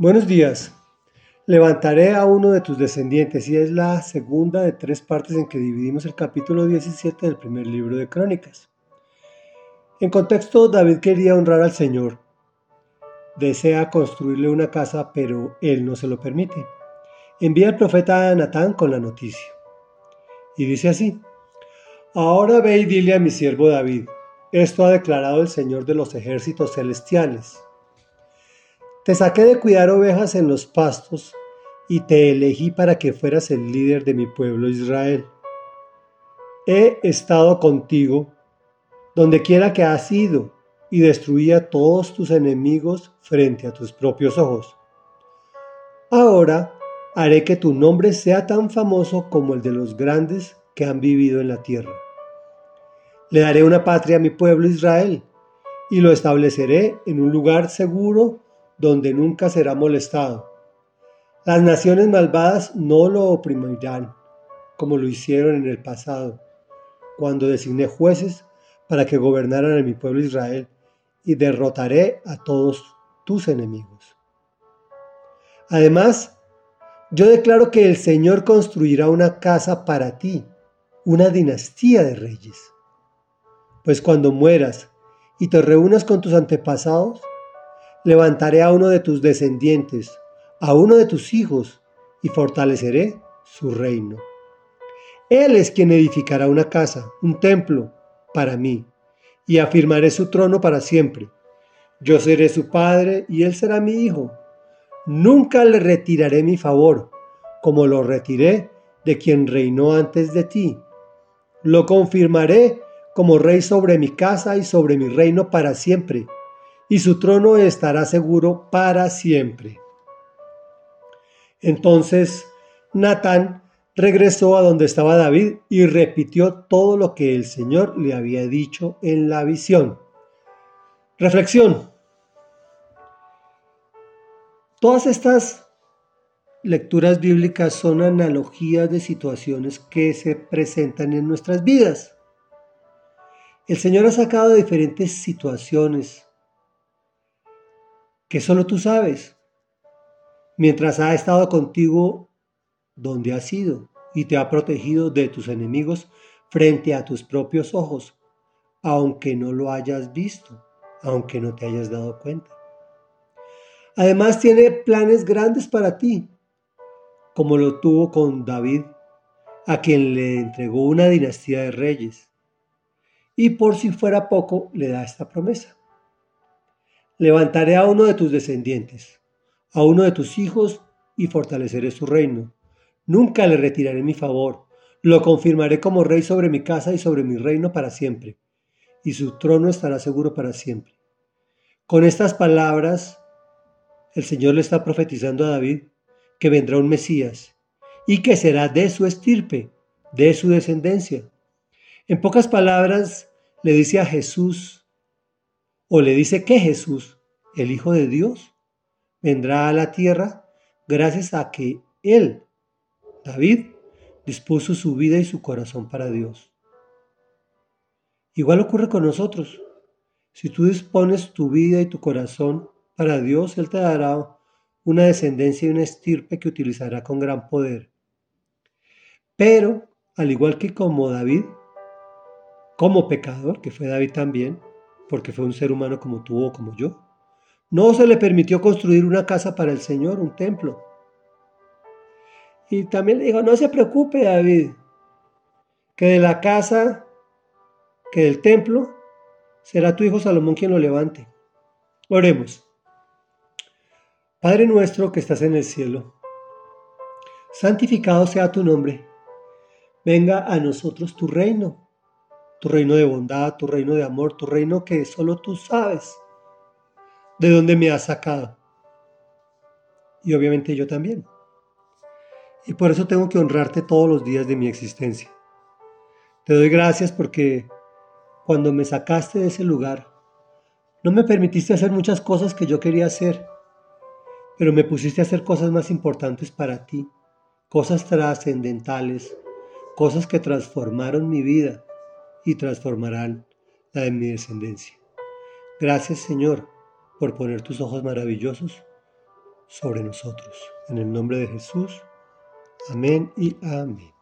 Buenos días. Levantaré a uno de tus descendientes y es la segunda de tres partes en que dividimos el capítulo 17 del primer libro de Crónicas. En contexto, David quería honrar al Señor. Desea construirle una casa, pero él no se lo permite. Envía al profeta Natán con la noticia. Y dice así, Ahora ve y dile a mi siervo David, esto ha declarado el Señor de los ejércitos celestiales. Te saqué de cuidar ovejas en los pastos y te elegí para que fueras el líder de mi pueblo Israel. He estado contigo donde quiera que has ido y destruí a todos tus enemigos frente a tus propios ojos. Ahora haré que tu nombre sea tan famoso como el de los grandes que han vivido en la tierra. Le daré una patria a mi pueblo Israel y lo estableceré en un lugar seguro donde nunca será molestado. Las naciones malvadas no lo oprimirán, como lo hicieron en el pasado, cuando designé jueces para que gobernaran a mi pueblo Israel, y derrotaré a todos tus enemigos. Además, yo declaro que el Señor construirá una casa para ti, una dinastía de reyes. Pues cuando mueras y te reúnas con tus antepasados, levantaré a uno de tus descendientes, a uno de tus hijos, y fortaleceré su reino. Él es quien edificará una casa, un templo, para mí, y afirmaré su trono para siempre. Yo seré su padre y él será mi hijo. Nunca le retiraré mi favor, como lo retiré de quien reinó antes de ti. Lo confirmaré como rey sobre mi casa y sobre mi reino para siempre y su trono estará seguro para siempre. Entonces Natán regresó a donde estaba David y repitió todo lo que el Señor le había dicho en la visión. Reflexión. Todas estas lecturas bíblicas son analogías de situaciones que se presentan en nuestras vidas. El Señor ha sacado diferentes situaciones que solo tú sabes, mientras ha estado contigo donde has ido y te ha protegido de tus enemigos frente a tus propios ojos, aunque no lo hayas visto, aunque no te hayas dado cuenta. Además tiene planes grandes para ti, como lo tuvo con David, a quien le entregó una dinastía de reyes. Y por si fuera poco, le da esta promesa. Levantaré a uno de tus descendientes, a uno de tus hijos, y fortaleceré su reino. Nunca le retiraré mi favor. Lo confirmaré como rey sobre mi casa y sobre mi reino para siempre, y su trono estará seguro para siempre. Con estas palabras, el Señor le está profetizando a David que vendrá un Mesías y que será de su estirpe, de su descendencia. En pocas palabras, le dice a Jesús o le dice que Jesús, el Hijo de Dios, vendrá a la tierra gracias a que Él, David, dispuso su vida y su corazón para Dios. Igual ocurre con nosotros. Si tú dispones tu vida y tu corazón para Dios, Él te dará una descendencia y una estirpe que utilizará con gran poder. Pero, al igual que como David, como pecador, que fue David también, porque fue un ser humano como tú o como yo. No se le permitió construir una casa para el Señor, un templo. Y también le dijo, no se preocupe David, que de la casa, que del templo, será tu hijo Salomón quien lo levante. Oremos. Padre nuestro que estás en el cielo, santificado sea tu nombre. Venga a nosotros tu reino tu reino de bondad, tu reino de amor, tu reino que solo tú sabes de dónde me has sacado. Y obviamente yo también. Y por eso tengo que honrarte todos los días de mi existencia. Te doy gracias porque cuando me sacaste de ese lugar, no me permitiste hacer muchas cosas que yo quería hacer, pero me pusiste a hacer cosas más importantes para ti, cosas trascendentales, cosas que transformaron mi vida y transformarán la de mi descendencia. Gracias Señor por poner tus ojos maravillosos sobre nosotros. En el nombre de Jesús. Amén y amén.